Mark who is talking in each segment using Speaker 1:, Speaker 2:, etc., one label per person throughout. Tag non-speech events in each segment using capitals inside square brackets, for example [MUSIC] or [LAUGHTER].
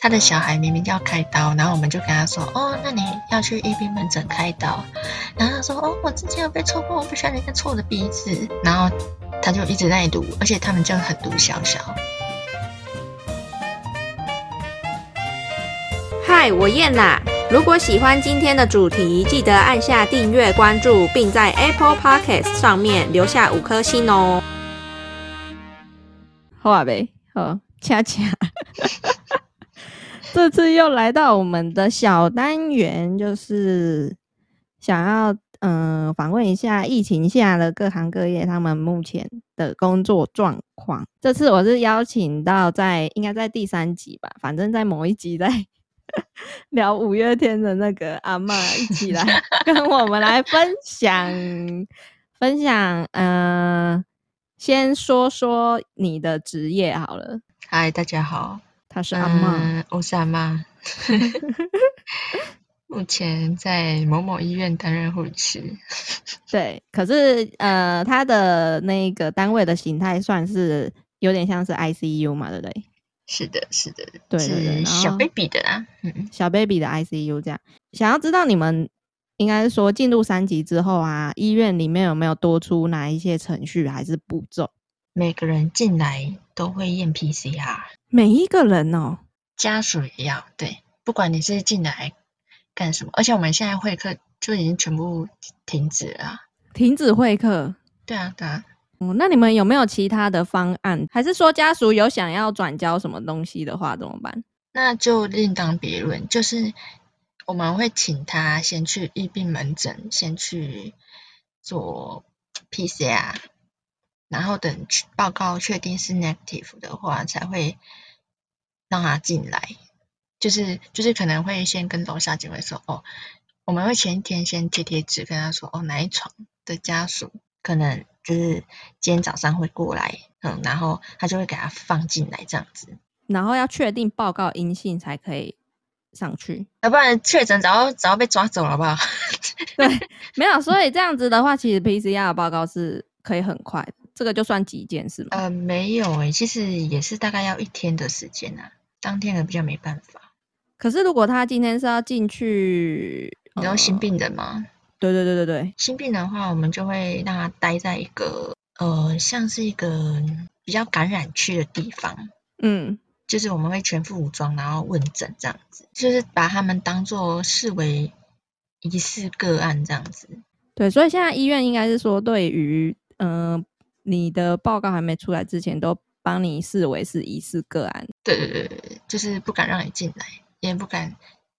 Speaker 1: 他的小孩明明要开刀，然后我们就跟他说，哦，那你要去医病门诊开刀。然后他说，哦，我之前有被戳过，我不喜欢人家戳我的鼻子。然后他就一直在读，而且他们就很读小小。
Speaker 2: 嗨，我燕啦。如果喜欢今天的主题，记得按下订阅、关注，并在 Apple Podcast 上面留下五颗星哦。好啊，呗，好，恰恰。这次又来到我们的小单元，就是想要嗯访问一下疫情下的各行各业他们目前的工作状况。这次我是邀请到在应该在第三集吧，反正在某一集在 [LAUGHS] 聊五月天的那个阿妈一起来跟我们来分享分享。嗯，先说说你的职业好了。
Speaker 1: 嗨，大家好。
Speaker 2: 他是阿妈，
Speaker 1: 我是阿妈。目前在某某医院担任护士。[LAUGHS]
Speaker 2: 对，可是呃，他的那个单位的形态算是有点像是 ICU 嘛，对不对？
Speaker 1: 是的，是的，
Speaker 2: 对对对，
Speaker 1: 小 baby 的啦，嗯，
Speaker 2: 小 baby 的 ICU 这样。想要知道你们应该是说进入三级之后啊，医院里面有没有多出哪一些程序还是步骤？
Speaker 1: 每个人进来都会验 PCR。
Speaker 2: 每一个人哦，
Speaker 1: 家属也要对，不管你是进来干什么，而且我们现在会客就已经全部停止了，
Speaker 2: 停止会客。
Speaker 1: 对啊，对啊。
Speaker 2: 嗯，那你们有没有其他的方案？还是说家属有想要转交什么东西的话，怎么办？
Speaker 1: 那就另当别论。就是我们会请他先去疫病门诊，先去做 PCR。然后等报告确定是 negative 的话，才会让他进来。就是就是可能会先跟楼下警卫说，哦，我们会前一天先贴贴纸跟他说，哦，哪一床的家属可能就是今天早上会过来，嗯，然后他就会给他放进来这样子。
Speaker 2: 然后要确定报告阴性才可以上去，
Speaker 1: 要不然确诊早要早要被抓走了吧？[LAUGHS]
Speaker 2: 对，没有，所以这样子的话，其实 PCR 的报告是可以很快的。这个就算急件是吗？
Speaker 1: 呃，没有诶，其实也是大概要一天的时间啊，当天的比较没办法。
Speaker 2: 可是如果他今天是要进去，
Speaker 1: 你知道新病人吗？
Speaker 2: 对对对对对，
Speaker 1: 新病人的话，我们就会让他待在一个呃，像是一个比较感染区的地方。嗯，就是我们会全副武装，然后问诊这样子，就是把他们当做视为疑似个案这样子。
Speaker 2: 对，所以现在医院应该是说对于嗯。你的报告还没出来之前，都帮你视为是疑似个案。
Speaker 1: 对对对对，就是不敢让你进来，也不敢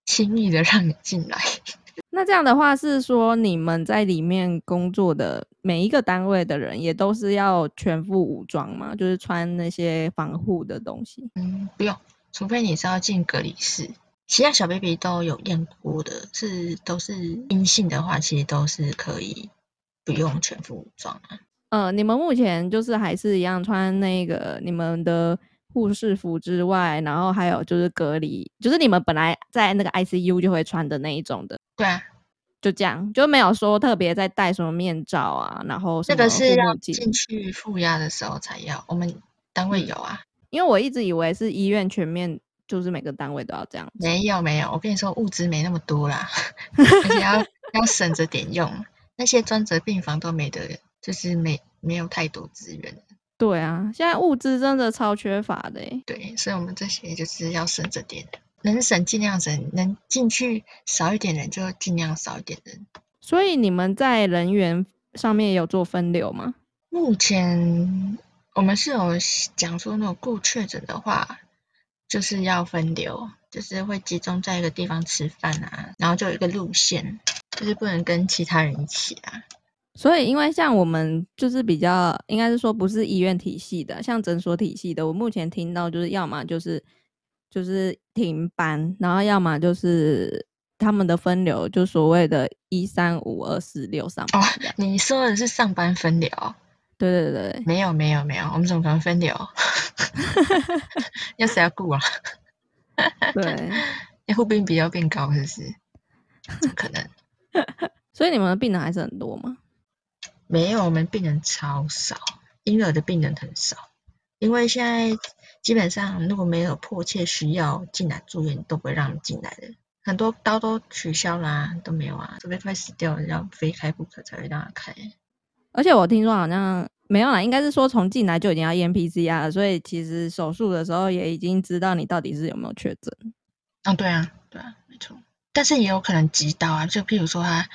Speaker 1: 轻易的让你进来。[LAUGHS]
Speaker 2: 那这样的话是说，你们在里面工作的每一个单位的人，也都是要全副武装吗？就是穿那些防护的东西？
Speaker 1: 嗯，不用，除非你是要进隔离室。其他小 baby 都有验过的，是都是阴性的话，其实都是可以不用全副武装啊。
Speaker 2: 呃，你们目前就是还是一样穿那个你们的护士服之外，然后还有就是隔离，就是你们本来在那个 ICU 就会穿的那一种的。
Speaker 1: 对啊，
Speaker 2: 就这样，就没有说特别在戴什么面罩啊，然后
Speaker 1: 这个是要进去负压的时候才要，我们单位有啊。
Speaker 2: 因为我一直以为是医院全面，就是每个单位都要这样。
Speaker 1: 没有没有，我跟你说物资没那么多啦，[LAUGHS] 而且要要省着点用，那些专责病房都没得。就是没没有太多资源，
Speaker 2: 对啊，现在物资真的超缺乏的
Speaker 1: 对，所以我们这些就是要省着点，能省尽量省，能进去少一点人就尽量少一点人。
Speaker 2: 所以你们在人员上面有做分流吗？
Speaker 1: 目前我们是有讲说，那种过确诊的话，就是要分流，就是会集中在一个地方吃饭啊，然后就有一个路线，就是不能跟其他人一起啊。
Speaker 2: 所以，因为像我们就是比较，应该是说不是医院体系的，像诊所体系的，我目前听到就是要么就是就是停班，然后要么就是他们的分流，就所谓的一三五二四六上班。哦，
Speaker 1: 你说的是上班分流？
Speaker 2: 对对对，
Speaker 1: 没有没有没有，我们怎么可能分流？[LAUGHS] 要谁要顾啊？[LAUGHS]
Speaker 2: 对，
Speaker 1: 那护病比较变高，是不是？怎么可能？[LAUGHS]
Speaker 2: 所以你们的病人还是很多吗？
Speaker 1: 没有，我们病人超少，婴儿的病人很少。因为现在基本上如果没有迫切需要进来住院，都不会让你进来的。很多刀都取消啦、都没有啊，除非快死掉了，要非开不可才会让他开。
Speaker 2: 而且我听说好像没有啦，应该是说从进来就已经要验 PCR 了，所以其实手术的时候也已经知道你到底是有没有确诊。
Speaker 1: 哦，对啊，对啊，没错。但是也有可能急到啊，就譬如说他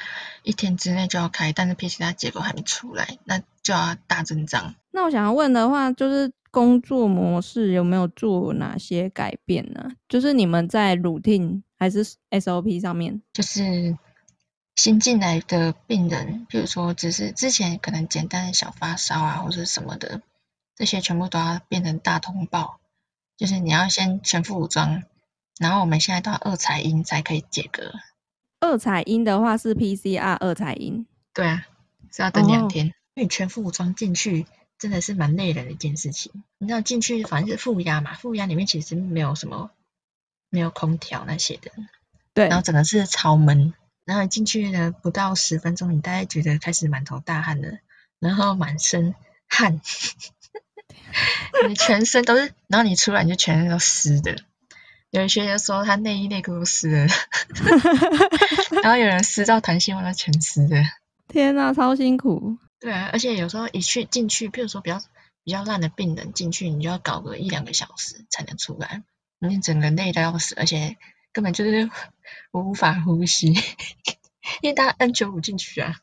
Speaker 1: 一天之内就要开，但是 PCR 结果还没出来，那就要大阵仗。
Speaker 2: 那我想要问的话，就是工作模式有没有做哪些改变呢？就是你们在 routine 还是 SOP 上面？
Speaker 1: 就是新进来的病人，譬如说只是之前可能简单的小发烧啊，或者什么的，这些全部都要变成大通报，就是你要先全副武装，然后我们现在都要二采阴才可以解隔。
Speaker 2: 二采阴的话是 PCR 二采阴，
Speaker 1: 对啊，是要等两
Speaker 2: 哦
Speaker 1: 天，因为你全副武装进去真的是蛮累人的一件事情。你知道进去反正是负压嘛，负压里面其实没有什么没有空调那些的，
Speaker 2: 对
Speaker 1: 然后整个是超闷。然后你进去呢，不到十分钟，你大概觉得开始满头大汗了，然后满身汗，[LAUGHS] 你全身都是，然后你出来你就全身都湿的。有一些人说他内衣内裤都湿了，[LAUGHS] 然后有人湿到弹性袜都全湿的。
Speaker 2: 天呐，超辛苦。
Speaker 1: 对啊，而且有时候一去进去，譬如说比较比较烂的病人进去，你就要搞个一两个小时才能出来，你整个累的要死，而且根本就是无法呼吸，[LAUGHS] 因为大家 N 九五进去啊，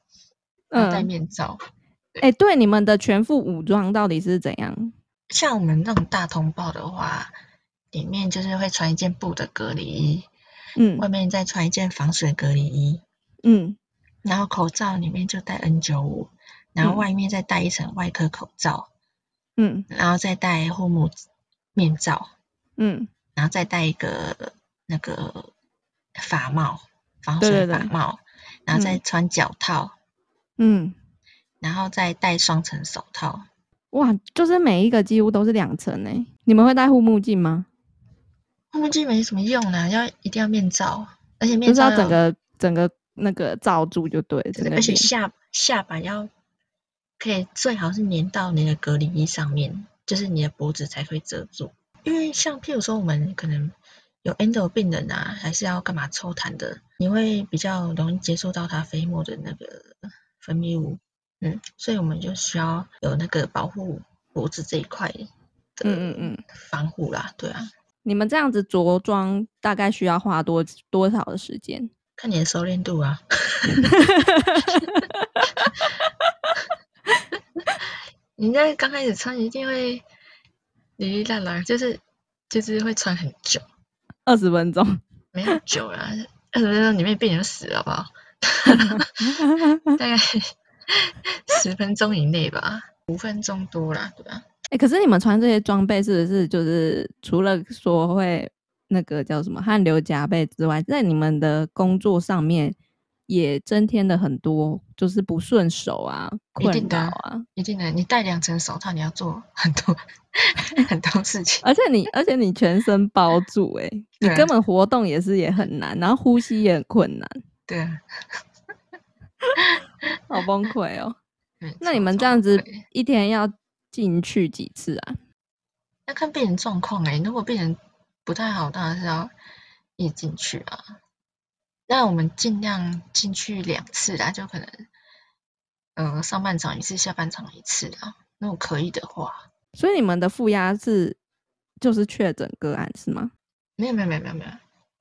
Speaker 1: 要戴
Speaker 2: 嗯，
Speaker 1: 面罩。
Speaker 2: 哎、对，你们的全副武装到底是怎样？
Speaker 1: 像我们那种大通报的话，里面就是会穿一件布的隔离衣，
Speaker 2: 嗯
Speaker 1: 外面再穿一件防水隔离衣，
Speaker 2: 嗯
Speaker 1: 然后口罩里面就戴 N 九五，然后
Speaker 2: 嗯
Speaker 1: 外面再戴一层外科口罩，
Speaker 2: 嗯
Speaker 1: 然后再戴护目面罩。
Speaker 2: 嗯，
Speaker 1: 然后再戴一个那个发帽，防
Speaker 2: 对
Speaker 1: 水
Speaker 2: 对对
Speaker 1: 发帽，然后再
Speaker 2: 嗯
Speaker 1: 穿脚套，
Speaker 2: 嗯，
Speaker 1: 然后再戴双层手套。
Speaker 2: 哇，就是每一个几乎都是两层诶。你们会戴护目镜吗？
Speaker 1: 护目镜没什么用啦，要一定要面罩，而且面罩
Speaker 2: 要整个整个那个罩住就对，
Speaker 1: 而且下下巴要可以最好是粘到你的隔离衣上面，就是你的脖子才会遮住。因为像譬如说我们可能有 endo 病人啊，还是要干嘛抽痰的，你会比较容易接触到他飞沫的那个分泌物，嗯，所以我们就需要有那个保护脖子这一块的
Speaker 2: 嗯嗯嗯。
Speaker 1: 防护啦，对啊，
Speaker 2: 你们这样子着装大概需要花多多少的时间？
Speaker 1: 看你的熟练度啊。[LAUGHS] 你在刚开始穿一定会哩哩啦啦，就是就是会穿很久，
Speaker 2: 二十分钟。
Speaker 1: 没有久啦，二十分钟里面病人就死了，好不好？[LAUGHS] 大概十分钟以内吧，五分钟多啦，对吧？
Speaker 2: 哎、可是你们穿这些装备是不是就是除了说会那个叫什么汗流浃背之外，在你们的工作上面也增添了很多就是不顺手啊、困扰
Speaker 1: 啊
Speaker 2: 啊，
Speaker 1: 一定的，你戴两层手套，你要做很多 [LAUGHS] 很多事情。[LAUGHS]
Speaker 2: 而且你而且你全身包住、欸，[LAUGHS] 你根本活动也是也很难，然后呼吸也很困难，
Speaker 1: 对啊，
Speaker 2: 好崩溃哦。
Speaker 1: 没
Speaker 2: 那你们这样子一天要进去几次啊？
Speaker 1: 要看病人状况哎，如果病人不太好，当然是要一进去啊。那我们尽量进去两次啦，就可能呃上半场一次，下半场一次啦。如果可以的话，
Speaker 2: 所以你们的负压是就是确诊个案是吗？
Speaker 1: 没有没有没有没有没有，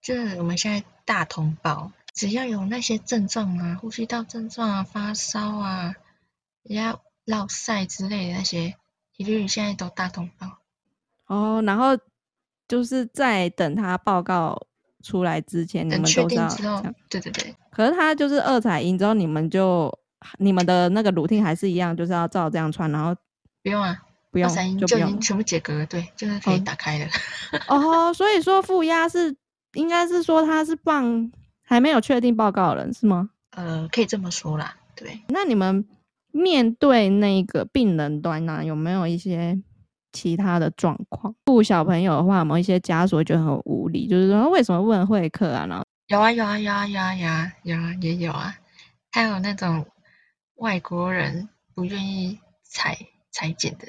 Speaker 1: 就是我们现在大通报，只要有那些症状啊，呼吸道症状啊，发烧啊，人家落晒之类的那些，一律现在都大通报。
Speaker 2: 哦，然后就是在等他报告出来之前，你们都是要
Speaker 1: 定之后
Speaker 2: 这样。，
Speaker 1: 对对对，
Speaker 2: 可是他就是二彩音之后，你们就你们的那个 routine 还是一样，就是要照这样穿，然后
Speaker 1: 不用啊，
Speaker 2: 不用就不用
Speaker 1: 就已经全部解隔了，对，就是可以
Speaker 2: 哦
Speaker 1: 打开了。
Speaker 2: 哦。[LAUGHS] 所以说负压是应该是说他是放还没有确定报告人是吗？
Speaker 1: 呃，可以这么说啦，对，
Speaker 2: 那你们面对那个病人端呢、有没有一些其他的状况？顾小朋友的话，有没有一些家属会觉得很无理，就是说为什么不能会客啊？然后
Speaker 1: 有啊有啊有啊有啊有啊有啊也有啊，还有那种外国人不愿意裁裁剪的，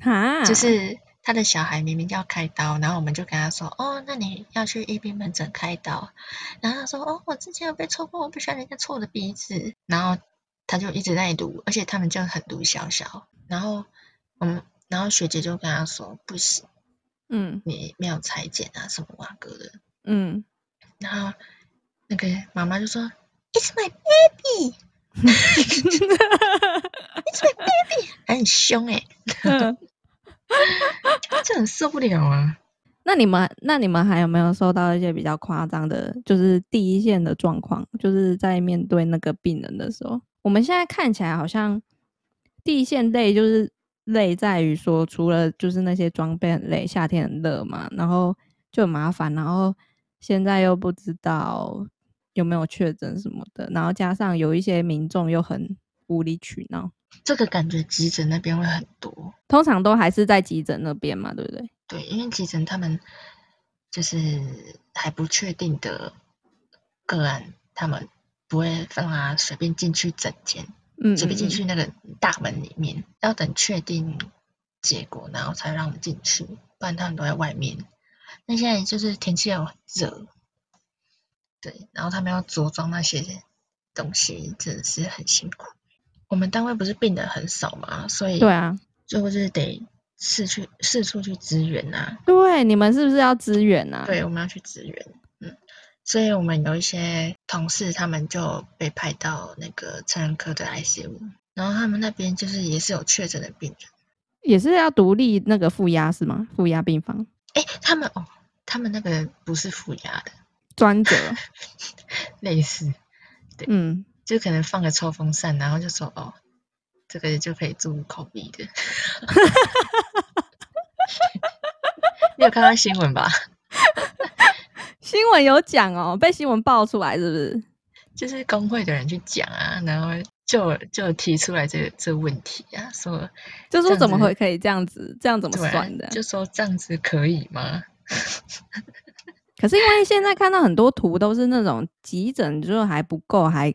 Speaker 2: 哈，
Speaker 1: 就是他的小孩明明要开刀，然后我们就跟他说，哦，那你要去一兵门诊开刀。然后他说，哦，我之前有被戳过，我不喜欢人家戳我的鼻子。然后他就一直在读，而且他们就很读小小。然后我们，然后学姐就跟他说，不行，
Speaker 2: 嗯
Speaker 1: 你没有裁剪啊，什么哇哥的。
Speaker 2: 嗯，
Speaker 1: 然后那个妈妈就说，It's my baby。[LAUGHS] It's my baby，还很凶哎、
Speaker 2: 嗯
Speaker 1: 这很受不了啊！
Speaker 2: 那你们那你们还有没有收到一些比较夸张的，就是第一线的状况，就是在面对那个病人的时候，我们现在看起来好像第一线累，就是累在于说，除了就是那些装备很累，夏天很热嘛，然后就很麻烦，然后现在又不知道有没有确诊什么的，然后加上有一些民众又很无理取闹，
Speaker 1: 这个感觉急诊那边会很多，
Speaker 2: 通常都还是在急诊那边嘛，对不对？
Speaker 1: 对，因为急诊他们就是还不确定的个案，他们不会让他随便进去诊间，
Speaker 2: 嗯，
Speaker 1: 随便进去那个大门里面，要等确定结果，然后才让我们进去，不然他们都在外面。那现在就是天气又很热，对，然后他们要着装那些东西，真的是很辛苦。我们单位不是病人很少嘛，所以
Speaker 2: 对啊，
Speaker 1: 就是得四去四处去支援呐、
Speaker 2: 对，你们是不是要支援啊？
Speaker 1: 对，我们要去支援，嗯，所以我们有一些同事，他们就被派到那个成人科的 ICU，然后他们那边就是也是有确诊的病人，
Speaker 2: 也是要独立那个负压是吗？负压病房。
Speaker 1: 哎，他们哦，他们那个不是负压的，
Speaker 2: 专责，[LAUGHS]
Speaker 1: 类似，对
Speaker 2: 嗯，
Speaker 1: 就可能放个抽风扇，然后就说哦，这个就可以注入口鼻的。[LAUGHS] 你有看到新闻吧？
Speaker 2: 新闻有讲哦，被新闻爆出来是不是？
Speaker 1: 就是工会的人去讲啊，然后就就提出来这个这个问题啊，说
Speaker 2: 就说怎么会可以这样子？这样怎么算的？
Speaker 1: 就说这样子可以吗？[LAUGHS]
Speaker 2: 可是因为现在看到很多图都是那种急诊，就是还不够，还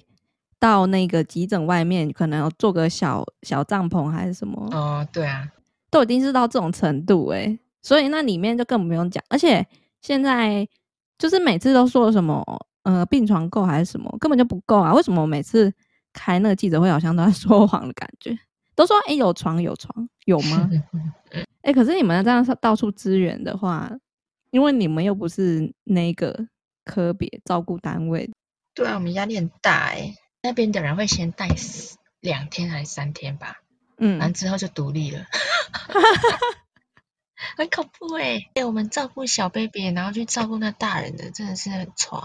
Speaker 2: 到那个急诊外面可能有做个小小帐篷还是什么，
Speaker 1: 哦，对啊，
Speaker 2: 都已经是到这种程度诶、所以那里面就更不用讲。而且现在就是每次都说什么呃病床够还是什么，根本就不够啊！为什么我每次开那个记者会好像都在 [LAUGHS] 说谎的感觉？都说诶、有床有床有吗？[LAUGHS] 哎、可是你们这样到处支援的话，因为你们又不是那个科别照顾单位，
Speaker 1: 对啊，我们压力很大哎、那边的人会先带四两天还是三天吧，完
Speaker 2: 嗯，
Speaker 1: 之后就独立了，[LAUGHS] 很恐怖哎、哎、我们照顾小 baby，然后去照顾那大人的，真的是很拽、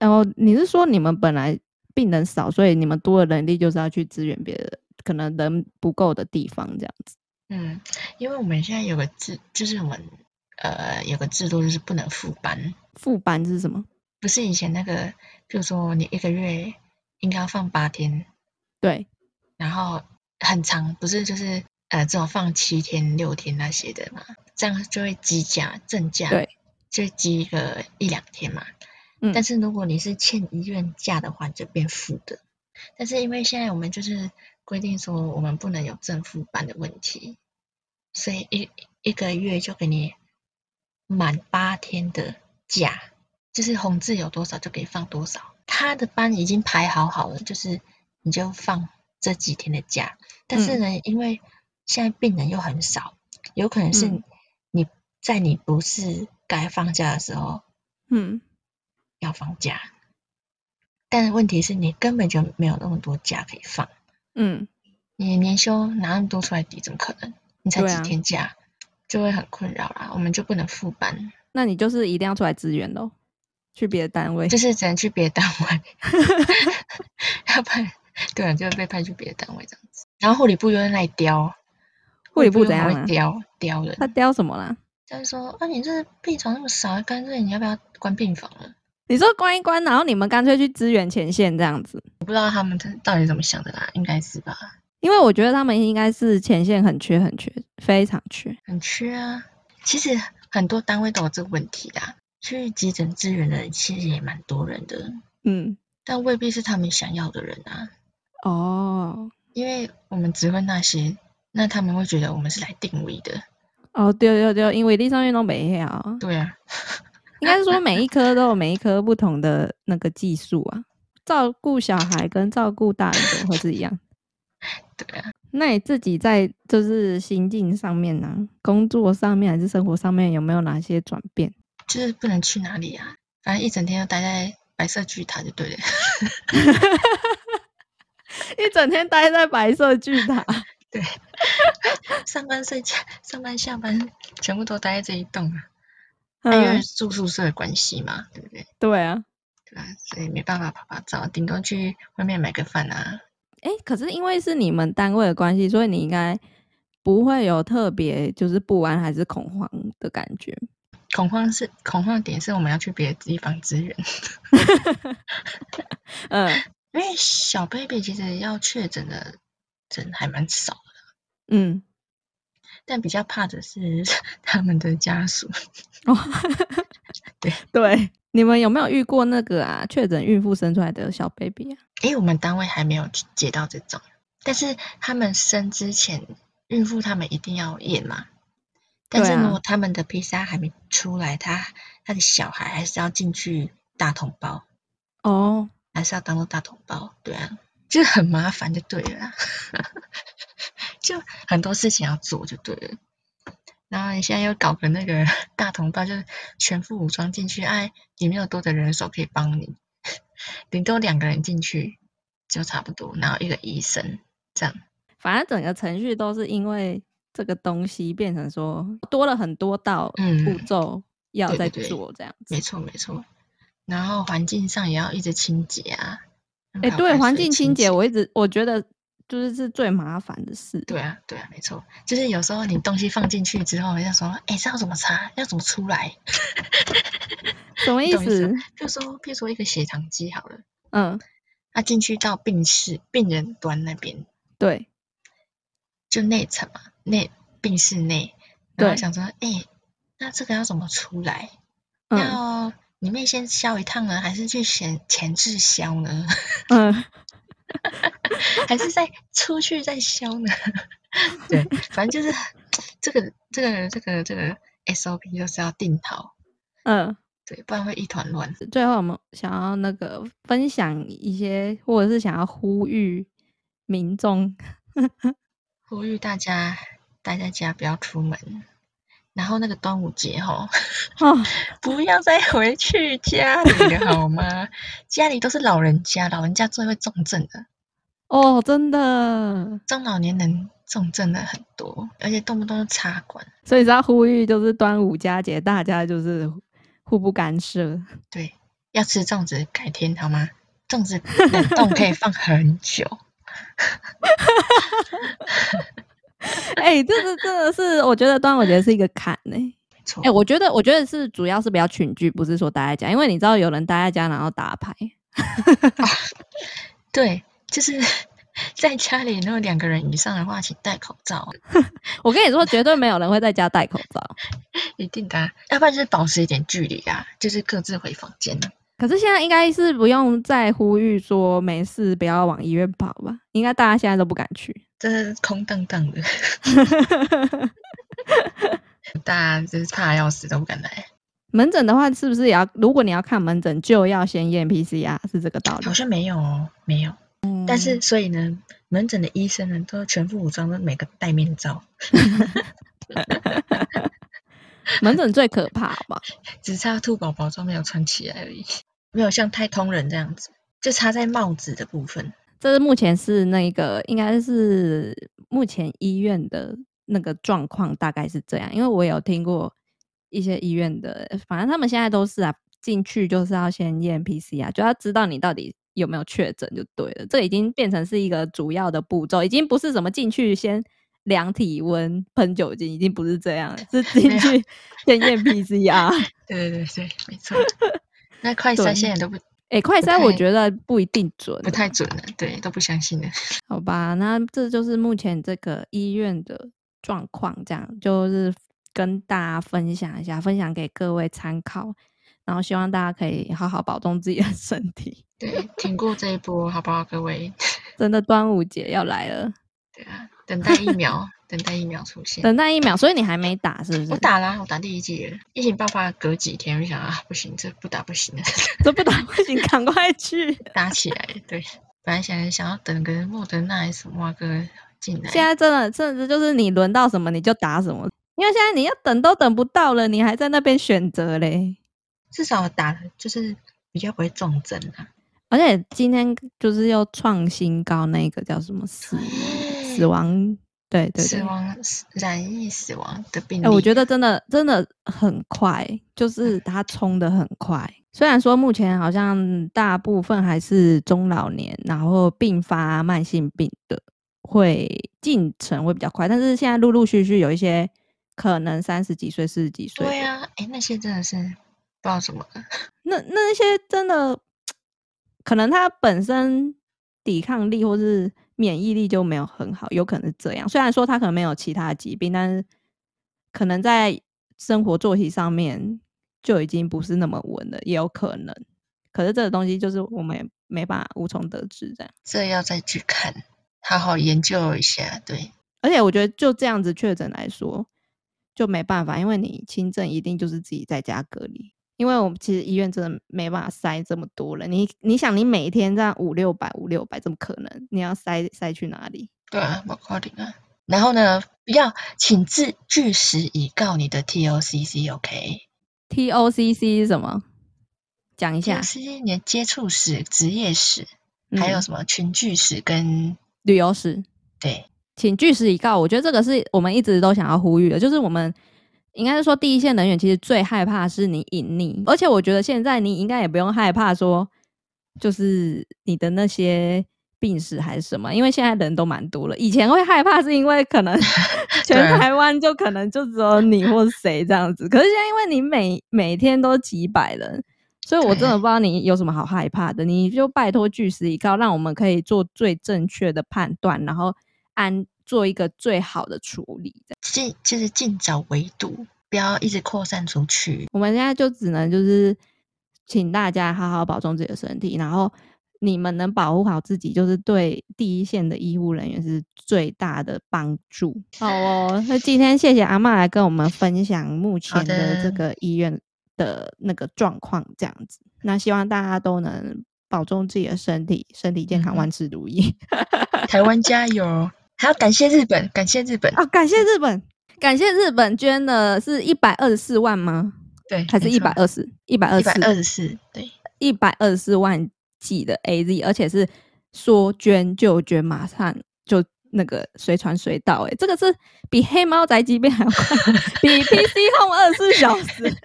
Speaker 2: 然后你是说你们本来病人少，所以你们多的能力就是要去支援别的可能人不够的地方这样子？
Speaker 1: 嗯，因为我们现在有个制，就是我们呃有个制度，就是不能副班，
Speaker 2: 副班是什么？
Speaker 1: 不是以前那个，比如说你一个月应该要放八天，
Speaker 2: 对，
Speaker 1: 然后很长，不是就是呃只有放七天、六天那些的嘛，这样就会积假正假，
Speaker 2: 对，
Speaker 1: 就积个一两天嘛。
Speaker 2: 嗯
Speaker 1: 但是如果你是欠医院假的话，你就变负的。但是因为现在我们就是规定说我们不能有正负班的问题，所以一一个月就给你满八天的假，就是红字有多少就可以放多少。他的班已经排好好了，就是你就放这几天的假。但是呢，因为现在病人又很少，有可能是
Speaker 2: 嗯。
Speaker 1: 你在你不是该放假的时候
Speaker 2: 嗯，
Speaker 1: 要放假，但问题是你根本就没有那么多假可以放，
Speaker 2: 嗯，
Speaker 1: 你年休拿那么多出来抵，怎么可能？你才几天假，就会很困扰啦。我们就不能复班，
Speaker 2: 那你就是一定要出来支援喽，去别的单位。
Speaker 1: 就是只能去别的单位，[LAUGHS] 要不然对啊，就会被派去别的单位这样子。然后护理部又在那里刁，
Speaker 2: 护理部怎样啊
Speaker 1: 会刁刁人，
Speaker 2: 他刁什么啦？
Speaker 1: 就是说啊，你这病床那么少，干脆你要不要关病房了？
Speaker 2: 你说关一关，然后你们干脆去支援前线这样子，
Speaker 1: 我不知道他们到底怎么想的啦，应该是吧，
Speaker 2: 因为我觉得他们应该是前线很缺很缺，非常缺。
Speaker 1: 很缺啊。其实很多单位都有这个问题啦，去急诊支援的人其实也蛮多人的，
Speaker 2: 嗯，
Speaker 1: 但未必是他们想要的人啊。
Speaker 2: 哦，
Speaker 1: 因为我们只会那些，那他们会觉得我们是来定位的，
Speaker 2: 哦，对对对，因为地上运动没有。
Speaker 1: 对啊，[LAUGHS]
Speaker 2: 应该是说每一科都有每一科不同的那个技术啊，照顾小孩跟照顾大人怎么会是一样？[LAUGHS]
Speaker 1: 对啊。
Speaker 2: 那你自己在就是心境上面呢，工作上面还是生活上面有没有哪些转变？
Speaker 1: 就是不能去哪里啊，反正一整天都待在白色巨塔就对了。[LAUGHS]
Speaker 2: 一整天待在白色巨塔，[LAUGHS]
Speaker 1: 对，上班睡觉，上班下班全部都待在这一栋啊。因为住宿舍的关系嘛，对不对？
Speaker 2: 对啊，
Speaker 1: 对啊，所以没办法拍拍照，顶多去外面买个饭啊。
Speaker 2: 哎，可是因为是你们单位的关系，所以你应该不会有特别就是不安还是恐慌的感觉。
Speaker 1: 恐慌是恐慌点是我们要去别的地方支援。[LAUGHS] 嗯，[LAUGHS] 因为小 baby 其实要确诊的人还蛮少的。嗯，但比较怕的是 [LAUGHS] 他们的家属。哦，对
Speaker 2: 对，你们有没有遇过那个啊确诊孕妇生出来的小 baby 啊？
Speaker 1: 哎，我们单位还没有接到这种，但是他们生之前，孕妇他们一定要验嘛。但是如果他们的披萨还没出来，他他的小孩还是要进去大同包哦，还是要当做大同包，对啊，就很麻烦就对了，[LAUGHS] 就很多事情要做就对了。然后你现在又搞个那个 [LAUGHS] 大同包，就是全副武装进去，哎，也没有多的人手可以帮你。顶多两个人进去就差不多，然后一个医生这样。
Speaker 2: 反正整个程序都是因为这个东西变成说多了很多道步骤要再做这样子。
Speaker 1: 没错没错，然后环境上也要一直清洁啊。
Speaker 2: 哎，对，环境清洁我一直我觉得就是是最麻烦的事。
Speaker 1: 对啊对啊，没错，就是有时候你东西放进去之后，要说哎，这要怎么擦？要怎么出来？[LAUGHS]
Speaker 2: 什么意思？
Speaker 1: 就说，譬如说一个血糖机好了，嗯，他进去到病室病人端那边，
Speaker 2: 对，
Speaker 1: 就内层嘛，内病室内，然后想说，哎，那这个要怎么出来？要里面先消一趟呢，还是去前前置消呢？[LAUGHS] 嗯，还是再出去再消呢？[LAUGHS] 对，[LAUGHS] 反正就是这个这个这个这个 SOP 就是要定好，嗯。对，不然会一团乱。
Speaker 2: 最后，我们想要那个分享一些，或者是想要呼吁民众，
Speaker 1: 呼吁大家待在家，不要出门。然后那个端午节吼，[LAUGHS] 不要再回去家里了，好吗？[LAUGHS] 家里都是老人家，老人家最会重症的。
Speaker 2: 哦，真的，
Speaker 1: 中老年人重症的很多，而且动不动就插管。
Speaker 2: 所以，要呼吁就是端午佳节，大家就是。互不干涉。
Speaker 1: 对，要吃粽子，改天好吗？粽子冷冻可以放很久。[LAUGHS]
Speaker 2: 哎，这是真的是，我觉得端午节是一个坎呢。
Speaker 1: 错。
Speaker 2: 哎，我觉得，我觉得是主要是比较群聚，不是说待在家，因为你知道有人待在家然后打牌。
Speaker 1: 对，就是。[LAUGHS] 在家里，如果两个人以上的话，请戴口罩。[LAUGHS]
Speaker 2: 我跟你说，绝对没有人会在家戴口罩，
Speaker 1: 一定的。要不然就是保持一点距离啊，就是各自回房间
Speaker 2: 可是现在应该是不用再呼吁说没事不要往医院跑吧？应该大家现在都不敢去，
Speaker 1: 真的空荡荡的。[LAUGHS] 大家就是怕要死都不敢来。
Speaker 2: 门诊的话，是不是也要？如果你要看门诊，就要先验 PCR，是这个道理？
Speaker 1: 好像没有哦，没有。但是，所以呢，门诊的医生呢，都全副武装的，每个戴面罩。[LAUGHS]
Speaker 2: 门诊最可怕吧？[LAUGHS]
Speaker 1: 只差兔宝宝装没有穿起来而已，没有像太通人这样子，就插在帽子的部分。
Speaker 2: 这是目前是那个，应该是目前医院的那个状况，大概是这样。因为我有听过一些医院的，反正他们现在都是啊，进去就是要先验 PCR，就要知道你到底。有没有确诊就对了，这已经变成是一个主要的步骤，已经不是什么进去先量体温、喷酒精，已经不是这样，是 [LAUGHS] 进去先验 PCR。
Speaker 1: 对 [LAUGHS] 对对对，没错。那快筛现在都不，
Speaker 2: 哎，快筛我觉得不一定准，
Speaker 1: 不太准了，对，都不相信的。[LAUGHS]
Speaker 2: 好吧，那这就是目前这个医院的状况，这样就是跟大家分享一下，分享给各位参考。然后希望大家可以好好保重自己的身体。
Speaker 1: 对，挺过这一波，好不好，各位？[LAUGHS]
Speaker 2: 真的端午节要来了。
Speaker 1: 对啊。等待疫苗，等待疫苗出现。
Speaker 2: 等待疫苗，所以你还没打是不是？
Speaker 1: 我打啦，我打第一剂了。疫情爆发隔几天，我就想啊，不行，这不打不行了，[LAUGHS]
Speaker 2: 这不打不行，赶快去。
Speaker 1: 打起来。对，本来想想要等个莫德纳还是什么个进来，
Speaker 2: 现在真的，甚至就是你轮到什么你就打什么，因为现在你要等都等不到了，你还在那边选择嘞。
Speaker 1: 至少打就是比较不会重症啊。
Speaker 2: 而且今天就是又创新高，那个叫什么死 [GASPS] 死亡？对对对，
Speaker 1: 死亡染疫死亡的病例，
Speaker 2: 哎，我觉得真的真的很快，就是它冲的很快。虽然说目前好像大部分还是中老年，然后并发慢性病的会进程会比较快，但是现在陆陆续续有一些可能三十几岁、四十几岁，
Speaker 1: 对啊，哎，那些真的是不知道什么，
Speaker 2: 那那些真的可能他本身抵抗力或是。免疫力就没有很好，有可能是这样。虽然说他可能没有其他疾病，但是可能在生活作息上面就已经不是那么稳了，也有可能。可是这个东西就是我们也没办法无从得知，这样。
Speaker 1: 这要再去看，好好研究一下。对，
Speaker 2: 而且我觉得就这样子确诊来说，就没办法，因为你轻症一定就是自己在家隔离。因为我们其实医院真的没办法塞这么多人，你你想你每天这样五六百五六百，怎么可能？你要塞塞去哪里？
Speaker 1: 对啊，不可能啊。然后呢，要请自据实以告你的 T O C C，OK？T
Speaker 2: O C C 是什么？讲一下。
Speaker 1: 是你的接触史、职业史，还有什么群聚史跟
Speaker 2: 旅游史？
Speaker 1: 对，
Speaker 2: 请据实以告。我觉得这个是我们一直都想要呼吁的，就是我们。应该是说，第一线人员其实最害怕是你隐匿，而且我觉得现在你应该也不用害怕说，就是你的那些病史还是什么，因为现在人都蛮多了。以前会害怕是因为可能 [LAUGHS] 全台湾就可能就只有你或谁这样子，可是现在因为你每每天都几百人，所以我真的不知道你有什么好害怕的。你就拜托据实以告，让我们可以做最正确的判断，然后按。做一个最好的处理，
Speaker 1: 尽就是尽早围堵，不要一直扩散出去。
Speaker 2: 我们现在就只能就是请大家好好保重自己的身体，然后你们能保护好自己，就是对第一线的医护人员是最大的帮助。好哦，那今天谢谢阿妈来跟我们分享目前的这个医院的那个状况，这样子。那希望大家都能保重自己的身体，身体健康，万事如意。[LAUGHS]
Speaker 1: 台湾加油！还要感谢日本，感谢日本
Speaker 2: 啊！感谢日本，感谢日本捐的是一百二十四万吗？
Speaker 1: 对，
Speaker 2: 还是一百二十？一百二十？
Speaker 1: 一百二十四？对，
Speaker 2: 一百二十四万剂的 A Z，而且是说捐就捐，马上就那个随传随到。哎，这个是比黑猫宅急便还要快，[LAUGHS] 比 P C Home 二十四小时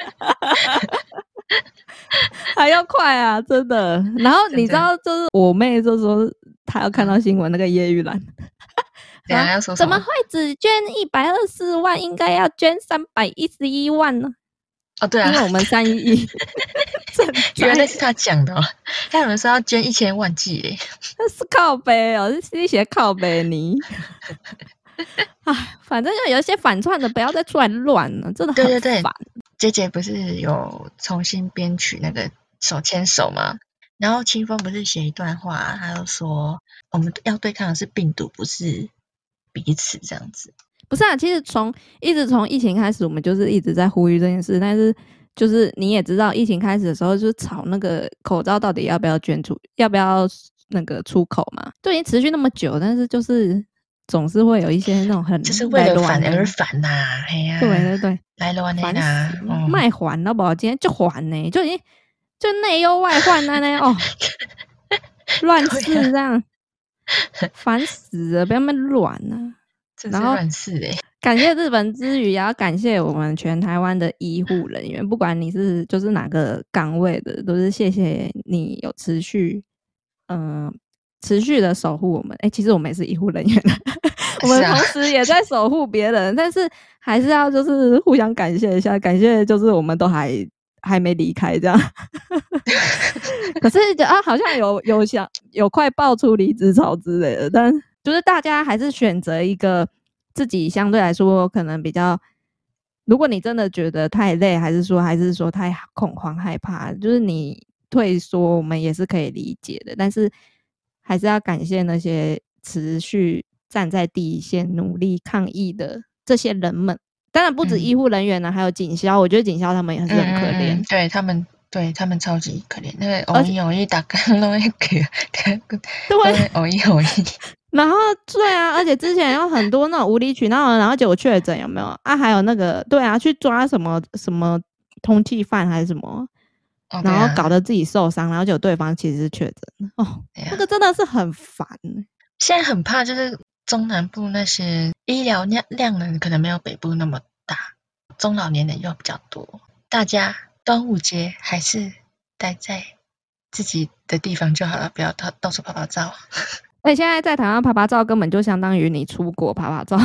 Speaker 2: 还要快啊！真的。然后你知道，就是我妹就说她要看到新闻，那个叶玉兰。怎么会只捐一百二十四万？应该要捐三百一十一万呢？
Speaker 1: 哦，对啊，
Speaker 2: 因为我们三一一，[LAUGHS]
Speaker 1: 原来是他讲的。他有人说要捐一千万计诶，
Speaker 2: 那是靠背哦，是一些靠背你。[LAUGHS] 哎，反正就有一些反串的，不要再出来乱了，真的很烦。
Speaker 1: 姐姐不是有重新编曲那个手牵手吗？然后清风不是写一段话，他就说我们要对抗的是病毒，不是。彼此这样子，
Speaker 2: 不是啊。其实从一直从疫情开始，我们就是一直在呼吁这件事。但是就是你也知道，疫情开始的时候就是吵那个口罩到底要不要捐出，要不要那个出口嘛？就已经持续那么久，但是就是总是会有一些那种很
Speaker 1: 就是为了反而烦呐，哎呀，
Speaker 2: 对对对，
Speaker 1: 来了
Speaker 2: 烦
Speaker 1: 死，
Speaker 2: 卖还了不？今天就还呢，就已经就内忧外患那那哦，[LAUGHS] 乱世这样。[LAUGHS] 烦死了，不要那么乱 [LAUGHS] 呢。
Speaker 1: 然后乱事哎，
Speaker 2: 感谢日本之余，也要感谢我们全台湾的医护人员，不管你是就是哪个岗位的，都是谢谢你有持续嗯持续的守护我们。哎，其实我们也是医护人员，[LAUGHS] 我们同时也在守护别人，但是还是要就是互相感谢一下，感谢就是我们都还还没离开这样。[LAUGHS] 可是啊，好像有有想有快爆出离职潮之类的，但就是大家还是选择一个自己相对来说可能比较，如果你真的觉得太累，还是说还是说太恐慌害怕，就是你退缩，我们也是可以理解的。但是还是要感谢那些持续站在第一线努力抗疫的这些人们。当然不止
Speaker 1: 嗯
Speaker 2: 医护人员呢，还有警消，我觉得警消他们也是很可怜。
Speaker 1: 对他们，对他们超级可怜，那个偶一偶一打干拢会给，[LAUGHS] [LAUGHS]
Speaker 2: 对，
Speaker 1: 偶一偶一，
Speaker 2: 然后对啊，而且之前有很多那种无理取闹的，然后结果确诊有没有啊？还有那个对啊，去抓什么什么通缉犯还是什么，
Speaker 1: 哦
Speaker 2: 然后搞得自己受伤，然后结果对方其实是确诊哦，那个真的是很烦。
Speaker 1: 现在很怕，就是中南部那些医疗量量能可能没有北部那么大，中老年人又比较多，大家端午节还是待在自己的地方就好了，不要到到处拍拍照。
Speaker 2: 而且现在在台湾拍拍照，根本就相当于你出国拍拍照，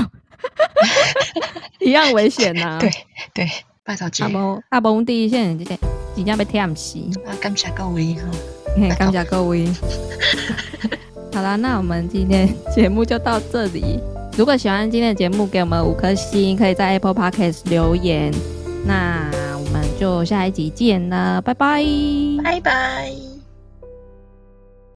Speaker 2: [LAUGHS] 一样危险呐、[LAUGHS]
Speaker 1: 对对，拜托节
Speaker 2: 阿蒙阿蒙第一线，真真正被舔死。
Speaker 1: 啊，感谢各位哈，
Speaker 2: 嘿，
Speaker 1: 拜托
Speaker 2: 感谢各位。[LAUGHS] 好啦，那我们今天节目就到这里。如果喜欢今天的节目，给我们五颗星，可以在 Apple Podcast 留言。那我们就下一集见了，拜拜。
Speaker 1: 拜拜。